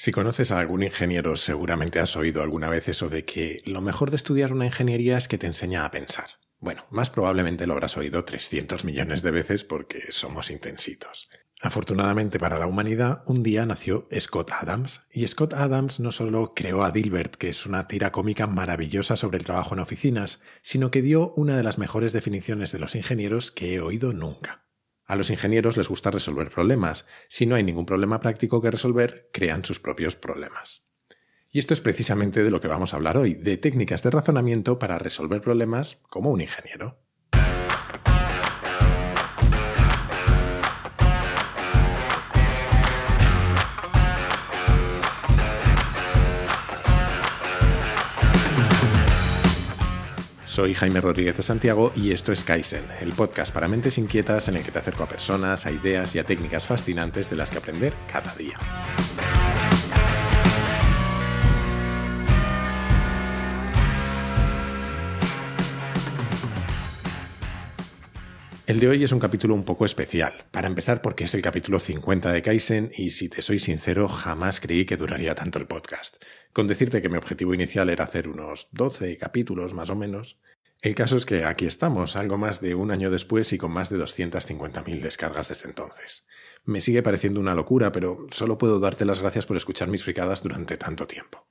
Si conoces a algún ingeniero, seguramente has oído alguna vez eso de que lo mejor de estudiar una ingeniería es que te enseña a pensar. Bueno, más probablemente lo habrás oído 300 millones de veces porque somos intensitos. Afortunadamente para la humanidad, un día nació Scott Adams, y Scott Adams no solo creó a Dilbert, que es una tira cómica maravillosa sobre el trabajo en oficinas, sino que dio una de las mejores definiciones de los ingenieros que he oído nunca. A los ingenieros les gusta resolver problemas. Si no hay ningún problema práctico que resolver, crean sus propios problemas. Y esto es precisamente de lo que vamos a hablar hoy, de técnicas de razonamiento para resolver problemas como un ingeniero. Soy Jaime Rodríguez de Santiago y esto es Kaizen, el podcast para mentes inquietas en el que te acerco a personas, a ideas y a técnicas fascinantes de las que aprender cada día. El de hoy es un capítulo un poco especial, para empezar porque es el capítulo 50 de Kaizen y si te soy sincero jamás creí que duraría tanto el podcast. Con decirte que mi objetivo inicial era hacer unos 12 capítulos más o menos, el caso es que aquí estamos, algo más de un año después y con más de 250.000 descargas desde entonces. Me sigue pareciendo una locura, pero solo puedo darte las gracias por escuchar mis fricadas durante tanto tiempo.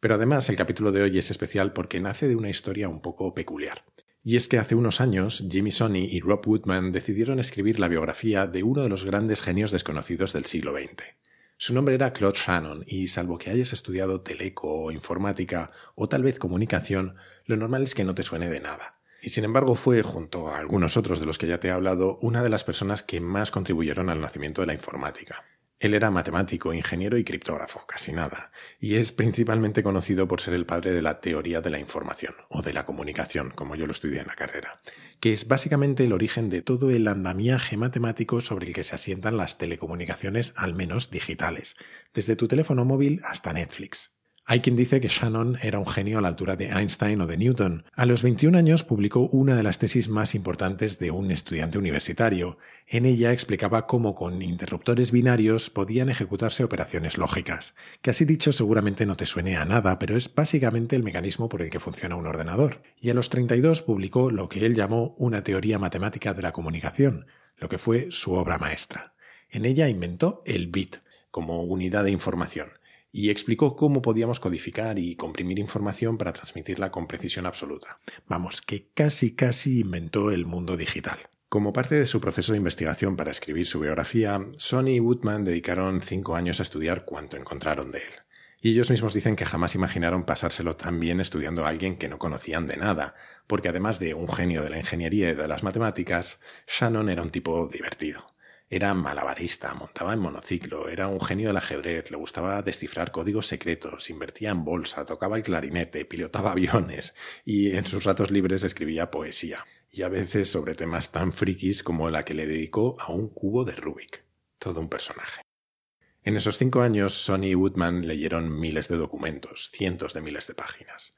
Pero además el capítulo de hoy es especial porque nace de una historia un poco peculiar. Y es que hace unos años Jimmy Sonny y Rob Woodman decidieron escribir la biografía de uno de los grandes genios desconocidos del siglo XX. Su nombre era Claude Shannon y salvo que hayas estudiado teleco o informática o tal vez comunicación, lo normal es que no te suene de nada. Y sin embargo fue, junto a algunos otros de los que ya te he hablado, una de las personas que más contribuyeron al nacimiento de la informática. Él era matemático, ingeniero y criptógrafo, casi nada, y es principalmente conocido por ser el padre de la teoría de la información, o de la comunicación, como yo lo estudié en la carrera, que es básicamente el origen de todo el andamiaje matemático sobre el que se asientan las telecomunicaciones, al menos digitales, desde tu teléfono móvil hasta Netflix. Hay quien dice que Shannon era un genio a la altura de Einstein o de Newton. A los 21 años publicó una de las tesis más importantes de un estudiante universitario. En ella explicaba cómo con interruptores binarios podían ejecutarse operaciones lógicas, que así dicho seguramente no te suene a nada, pero es básicamente el mecanismo por el que funciona un ordenador. Y a los 32 publicó lo que él llamó una teoría matemática de la comunicación, lo que fue su obra maestra. En ella inventó el bit como unidad de información y explicó cómo podíamos codificar y comprimir información para transmitirla con precisión absoluta. Vamos, que casi casi inventó el mundo digital. Como parte de su proceso de investigación para escribir su biografía, Sony y Woodman dedicaron cinco años a estudiar cuanto encontraron de él. Y ellos mismos dicen que jamás imaginaron pasárselo tan bien estudiando a alguien que no conocían de nada, porque además de un genio de la ingeniería y de las matemáticas, Shannon era un tipo divertido. Era malabarista, montaba en monociclo, era un genio del ajedrez, le gustaba descifrar códigos secretos, invertía en bolsa, tocaba el clarinete, pilotaba aviones y en sus ratos libres escribía poesía. Y a veces sobre temas tan frikis como la que le dedicó a un cubo de Rubik. Todo un personaje. En esos cinco años, Sonny y Woodman leyeron miles de documentos, cientos de miles de páginas.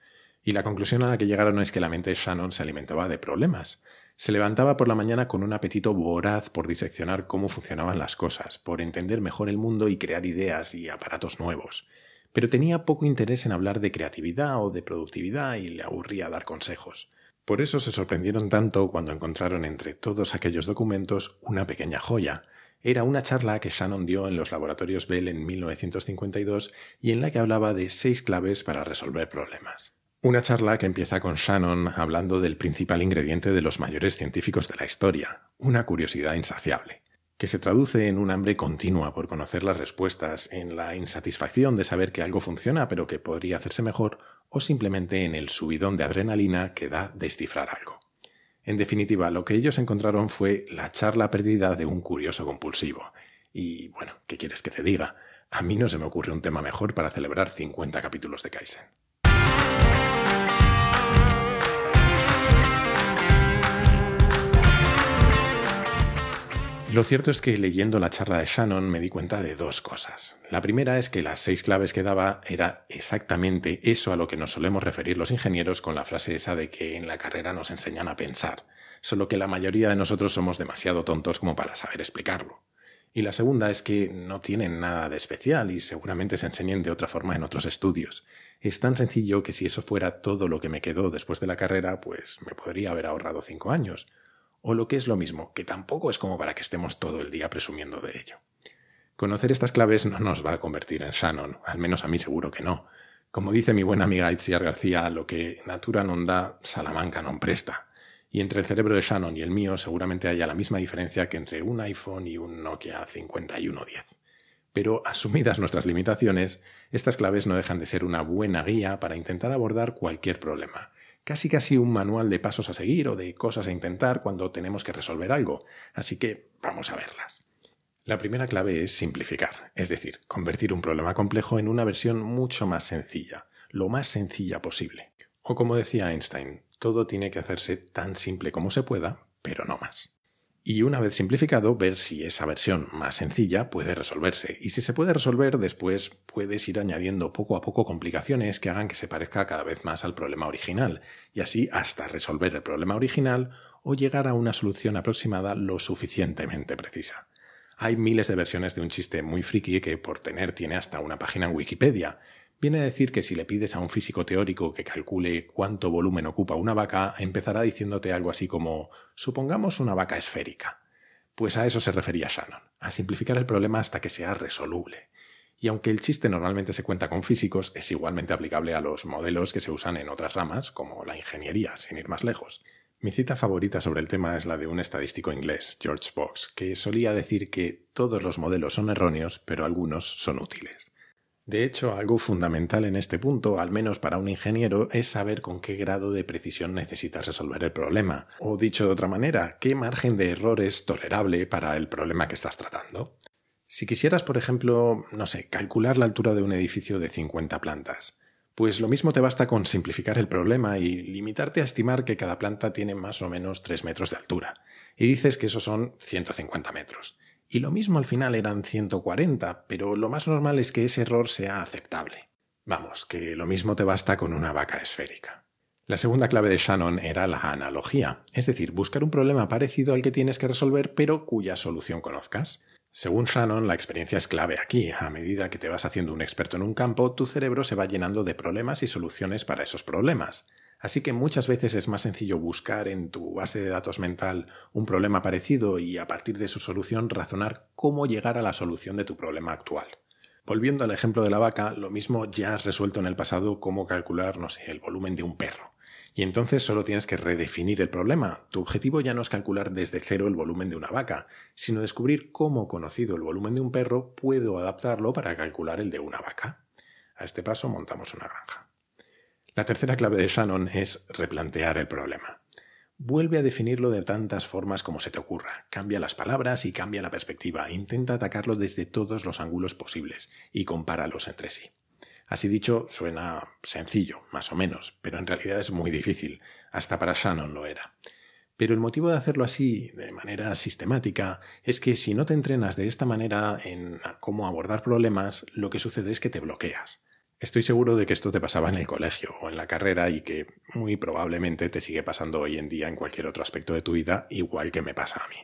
Y la conclusión a la que llegaron es que la mente de Shannon se alimentaba de problemas, se levantaba por la mañana con un apetito voraz por diseccionar cómo funcionaban las cosas, por entender mejor el mundo y crear ideas y aparatos nuevos. Pero tenía poco interés en hablar de creatividad o de productividad y le aburría dar consejos. Por eso se sorprendieron tanto cuando encontraron entre todos aquellos documentos una pequeña joya. Era una charla que Shannon dio en los laboratorios Bell en 1952 y en la que hablaba de seis claves para resolver problemas. Una charla que empieza con Shannon hablando del principal ingrediente de los mayores científicos de la historia, una curiosidad insaciable, que se traduce en un hambre continua por conocer las respuestas, en la insatisfacción de saber que algo funciona pero que podría hacerse mejor, o simplemente en el subidón de adrenalina que da descifrar algo. En definitiva, lo que ellos encontraron fue la charla perdida de un curioso compulsivo. Y bueno, ¿qué quieres que te diga? A mí no se me ocurre un tema mejor para celebrar 50 capítulos de Kaizen. Lo cierto es que leyendo la charla de Shannon me di cuenta de dos cosas. La primera es que las seis claves que daba era exactamente eso a lo que nos solemos referir los ingenieros con la frase esa de que en la carrera nos enseñan a pensar, solo que la mayoría de nosotros somos demasiado tontos como para saber explicarlo. Y la segunda es que no tienen nada de especial y seguramente se enseñen de otra forma en otros estudios. Es tan sencillo que si eso fuera todo lo que me quedó después de la carrera, pues me podría haber ahorrado cinco años. O lo que es lo mismo, que tampoco es como para que estemos todo el día presumiendo de ello. Conocer estas claves no nos va a convertir en Shannon, al menos a mí seguro que no. Como dice mi buena amiga Itziar García, lo que natura non da, Salamanca no presta. Y entre el cerebro de Shannon y el mío seguramente haya la misma diferencia que entre un iPhone y un Nokia 5110. Pero asumidas nuestras limitaciones, estas claves no dejan de ser una buena guía para intentar abordar cualquier problema. Casi casi un manual de pasos a seguir o de cosas a intentar cuando tenemos que resolver algo. Así que vamos a verlas. La primera clave es simplificar, es decir, convertir un problema complejo en una versión mucho más sencilla, lo más sencilla posible. O como decía Einstein, todo tiene que hacerse tan simple como se pueda, pero no más. Y una vez simplificado, ver si esa versión más sencilla puede resolverse. Y si se puede resolver, después puedes ir añadiendo poco a poco complicaciones que hagan que se parezca cada vez más al problema original, y así hasta resolver el problema original o llegar a una solución aproximada lo suficientemente precisa. Hay miles de versiones de un chiste muy friki que por tener tiene hasta una página en Wikipedia, Viene a decir que si le pides a un físico teórico que calcule cuánto volumen ocupa una vaca, empezará diciéndote algo así como supongamos una vaca esférica. Pues a eso se refería Shannon, a simplificar el problema hasta que sea resoluble. Y aunque el chiste normalmente se cuenta con físicos, es igualmente aplicable a los modelos que se usan en otras ramas, como la ingeniería, sin ir más lejos. Mi cita favorita sobre el tema es la de un estadístico inglés, George Box, que solía decir que todos los modelos son erróneos, pero algunos son útiles. De hecho, algo fundamental en este punto, al menos para un ingeniero, es saber con qué grado de precisión necesitas resolver el problema. O dicho de otra manera, qué margen de error es tolerable para el problema que estás tratando. Si quisieras, por ejemplo, no sé, calcular la altura de un edificio de 50 plantas, pues lo mismo te basta con simplificar el problema y limitarte a estimar que cada planta tiene más o menos 3 metros de altura. Y dices que esos son 150 metros. Y lo mismo al final eran 140, pero lo más normal es que ese error sea aceptable. Vamos, que lo mismo te basta con una vaca esférica. La segunda clave de Shannon era la analogía, es decir, buscar un problema parecido al que tienes que resolver pero cuya solución conozcas. Según Shannon, la experiencia es clave aquí. A medida que te vas haciendo un experto en un campo, tu cerebro se va llenando de problemas y soluciones para esos problemas. Así que muchas veces es más sencillo buscar en tu base de datos mental un problema parecido y a partir de su solución razonar cómo llegar a la solución de tu problema actual. Volviendo al ejemplo de la vaca, lo mismo ya has resuelto en el pasado cómo calcular, no sé, el volumen de un perro. Y entonces solo tienes que redefinir el problema. Tu objetivo ya no es calcular desde cero el volumen de una vaca, sino descubrir cómo, conocido el volumen de un perro, puedo adaptarlo para calcular el de una vaca. A este paso montamos una granja. La tercera clave de Shannon es replantear el problema. Vuelve a definirlo de tantas formas como se te ocurra. Cambia las palabras y cambia la perspectiva. Intenta atacarlo desde todos los ángulos posibles y compáralos entre sí. Así dicho, suena sencillo, más o menos, pero en realidad es muy difícil. Hasta para Shannon lo era. Pero el motivo de hacerlo así, de manera sistemática, es que si no te entrenas de esta manera en cómo abordar problemas, lo que sucede es que te bloqueas. Estoy seguro de que esto te pasaba en el colegio o en la carrera y que muy probablemente te sigue pasando hoy en día en cualquier otro aspecto de tu vida, igual que me pasa a mí.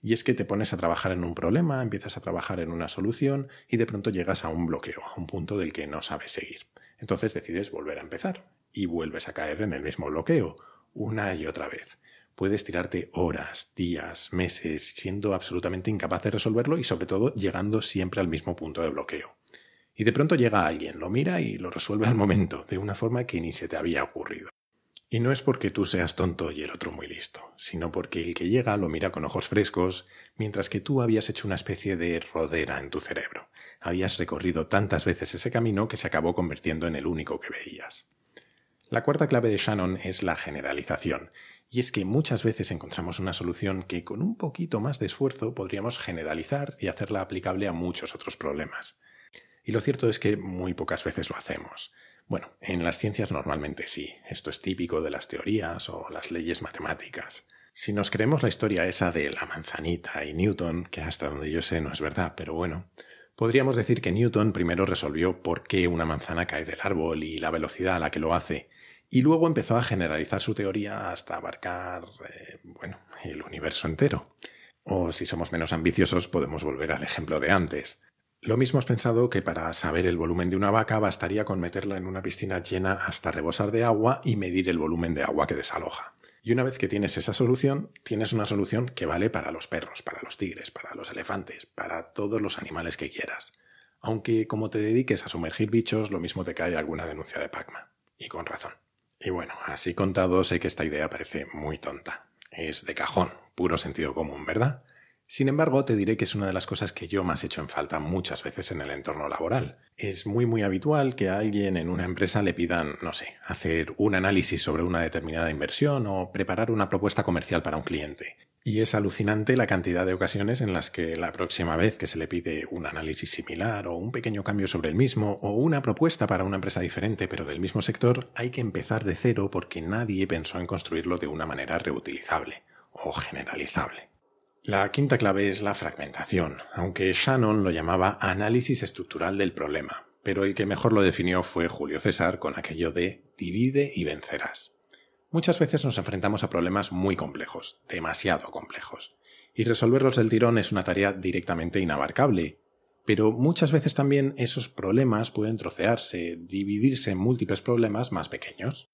Y es que te pones a trabajar en un problema, empiezas a trabajar en una solución y de pronto llegas a un bloqueo, a un punto del que no sabes seguir. Entonces decides volver a empezar y vuelves a caer en el mismo bloqueo, una y otra vez. Puedes tirarte horas, días, meses, siendo absolutamente incapaz de resolverlo y sobre todo llegando siempre al mismo punto de bloqueo. Y de pronto llega alguien, lo mira y lo resuelve al momento, de una forma que ni se te había ocurrido. Y no es porque tú seas tonto y el otro muy listo, sino porque el que llega lo mira con ojos frescos, mientras que tú habías hecho una especie de rodera en tu cerebro. Habías recorrido tantas veces ese camino que se acabó convirtiendo en el único que veías. La cuarta clave de Shannon es la generalización, y es que muchas veces encontramos una solución que con un poquito más de esfuerzo podríamos generalizar y hacerla aplicable a muchos otros problemas. Y lo cierto es que muy pocas veces lo hacemos. Bueno, en las ciencias normalmente sí. Esto es típico de las teorías o las leyes matemáticas. Si nos creemos la historia esa de la manzanita y Newton, que hasta donde yo sé no es verdad, pero bueno, podríamos decir que Newton primero resolvió por qué una manzana cae del árbol y la velocidad a la que lo hace, y luego empezó a generalizar su teoría hasta abarcar, eh, bueno, el universo entero. O si somos menos ambiciosos, podemos volver al ejemplo de antes. Lo mismo has pensado que para saber el volumen de una vaca bastaría con meterla en una piscina llena hasta rebosar de agua y medir el volumen de agua que desaloja. Y una vez que tienes esa solución, tienes una solución que vale para los perros, para los tigres, para los elefantes, para todos los animales que quieras. Aunque como te dediques a sumergir bichos, lo mismo te cae alguna denuncia de Pacma. Y con razón. Y bueno, así contado, sé que esta idea parece muy tonta. Es de cajón, puro sentido común, ¿verdad? Sin embargo, te diré que es una de las cosas que yo más he hecho en falta muchas veces en el entorno laboral. Es muy muy habitual que a alguien en una empresa le pidan, no sé, hacer un análisis sobre una determinada inversión o preparar una propuesta comercial para un cliente. Y es alucinante la cantidad de ocasiones en las que la próxima vez que se le pide un análisis similar o un pequeño cambio sobre el mismo o una propuesta para una empresa diferente pero del mismo sector, hay que empezar de cero porque nadie pensó en construirlo de una manera reutilizable o generalizable. La quinta clave es la fragmentación, aunque Shannon lo llamaba análisis estructural del problema, pero el que mejor lo definió fue Julio César con aquello de divide y vencerás. Muchas veces nos enfrentamos a problemas muy complejos, demasiado complejos, y resolverlos del tirón es una tarea directamente inabarcable, pero muchas veces también esos problemas pueden trocearse, dividirse en múltiples problemas más pequeños.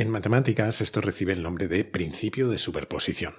En matemáticas esto recibe el nombre de principio de superposición.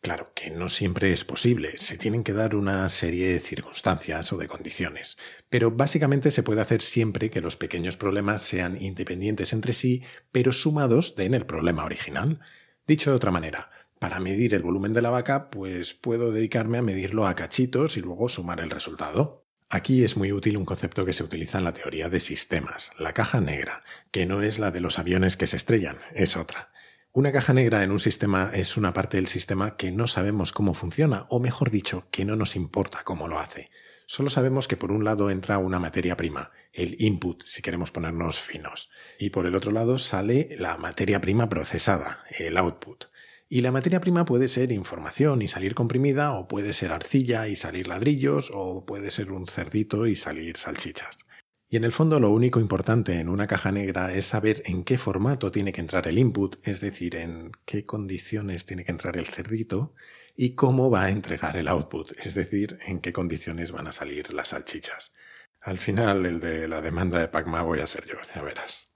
Claro que no siempre es posible, se tienen que dar una serie de circunstancias o de condiciones, pero básicamente se puede hacer siempre que los pequeños problemas sean independientes entre sí, pero sumados den el problema original. Dicho de otra manera, para medir el volumen de la vaca, pues puedo dedicarme a medirlo a cachitos y luego sumar el resultado. Aquí es muy útil un concepto que se utiliza en la teoría de sistemas, la caja negra, que no es la de los aviones que se estrellan, es otra. Una caja negra en un sistema es una parte del sistema que no sabemos cómo funciona, o mejor dicho, que no nos importa cómo lo hace. Solo sabemos que por un lado entra una materia prima, el input, si queremos ponernos finos, y por el otro lado sale la materia prima procesada, el output. Y la materia prima puede ser información y salir comprimida, o puede ser arcilla y salir ladrillos, o puede ser un cerdito y salir salchichas. Y en el fondo lo único importante en una caja negra es saber en qué formato tiene que entrar el input, es decir, en qué condiciones tiene que entrar el cerdito y cómo va a entregar el output, es decir, en qué condiciones van a salir las salchichas. Al final, el de la demanda de Pacma voy a ser yo, ya verás.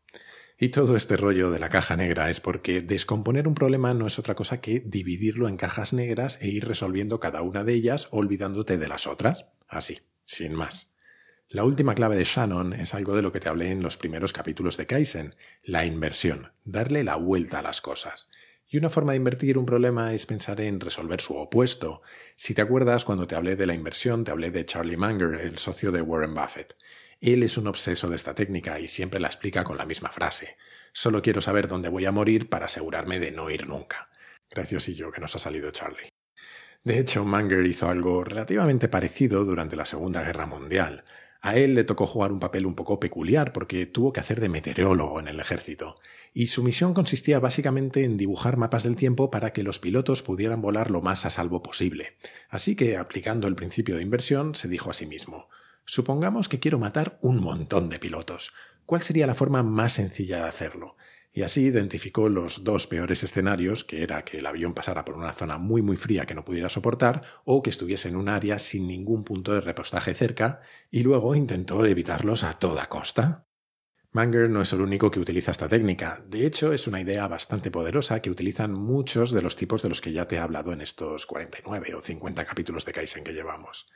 Y todo este rollo de la caja negra es porque descomponer un problema no es otra cosa que dividirlo en cajas negras e ir resolviendo cada una de ellas olvidándote de las otras. Así, sin más. La última clave de Shannon es algo de lo que te hablé en los primeros capítulos de Kaizen, la inversión, darle la vuelta a las cosas. Y una forma de invertir un problema es pensar en resolver su opuesto. Si te acuerdas, cuando te hablé de la inversión, te hablé de Charlie Munger, el socio de Warren Buffett. Él es un obseso de esta técnica y siempre la explica con la misma frase. Solo quiero saber dónde voy a morir para asegurarme de no ir nunca. Graciosillo que nos ha salido Charlie. De hecho, Munger hizo algo relativamente parecido durante la Segunda Guerra Mundial. A él le tocó jugar un papel un poco peculiar porque tuvo que hacer de meteorólogo en el ejército, y su misión consistía básicamente en dibujar mapas del tiempo para que los pilotos pudieran volar lo más a salvo posible. Así que, aplicando el principio de inversión, se dijo a sí mismo Supongamos que quiero matar un montón de pilotos. ¿Cuál sería la forma más sencilla de hacerlo? Y así identificó los dos peores escenarios, que era que el avión pasara por una zona muy muy fría que no pudiera soportar, o que estuviese en un área sin ningún punto de repostaje cerca, y luego intentó evitarlos a toda costa. Manger no es el único que utiliza esta técnica, de hecho es una idea bastante poderosa que utilizan muchos de los tipos de los que ya te he hablado en estos 49 o 50 capítulos de Kaizen que llevamos.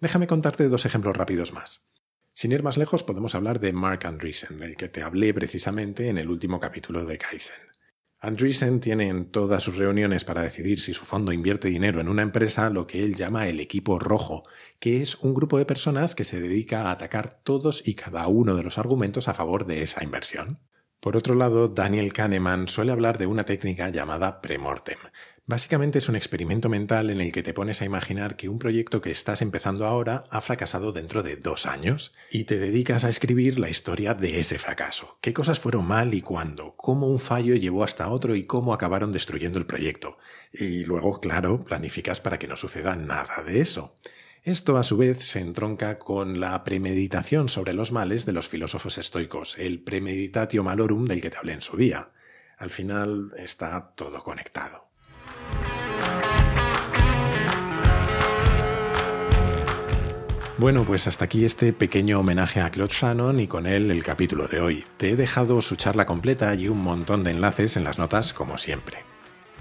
Déjame contarte dos ejemplos rápidos más. Sin ir más lejos, podemos hablar de Mark Andreessen, del que te hablé precisamente en el último capítulo de Kaizen. Andreessen tiene en todas sus reuniones para decidir si su fondo invierte dinero en una empresa lo que él llama el equipo rojo, que es un grupo de personas que se dedica a atacar todos y cada uno de los argumentos a favor de esa inversión. Por otro lado, Daniel Kahneman suele hablar de una técnica llamada premortem, Básicamente es un experimento mental en el que te pones a imaginar que un proyecto que estás empezando ahora ha fracasado dentro de dos años y te dedicas a escribir la historia de ese fracaso. ¿Qué cosas fueron mal y cuándo? ¿Cómo un fallo llevó hasta otro y cómo acabaron destruyendo el proyecto? Y luego, claro, planificas para que no suceda nada de eso. Esto a su vez se entronca con la premeditación sobre los males de los filósofos estoicos, el premeditatio malorum del que te hablé en su día. Al final está todo conectado. Bueno, pues hasta aquí este pequeño homenaje a Claude Shannon y con él el capítulo de hoy. Te he dejado su charla completa y un montón de enlaces en las notas como siempre.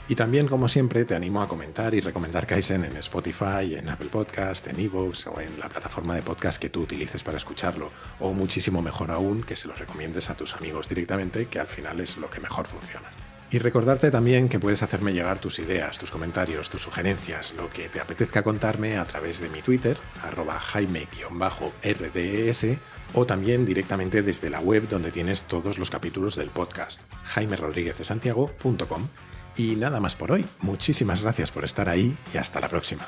Y también, como siempre, te animo a comentar y recomendar Kaizen en Spotify, en Apple Podcast, en Evox o en la plataforma de podcast que tú utilices para escucharlo. O muchísimo mejor aún, que se lo recomiendes a tus amigos directamente, que al final es lo que mejor funciona. Y recordarte también que puedes hacerme llegar tus ideas, tus comentarios, tus sugerencias, lo que te apetezca contarme a través de mi Twitter, arroba jaime-rds, o también directamente desde la web donde tienes todos los capítulos del podcast, jaimerodríguezdesantiago.com. Y nada más por hoy. Muchísimas gracias por estar ahí y hasta la próxima.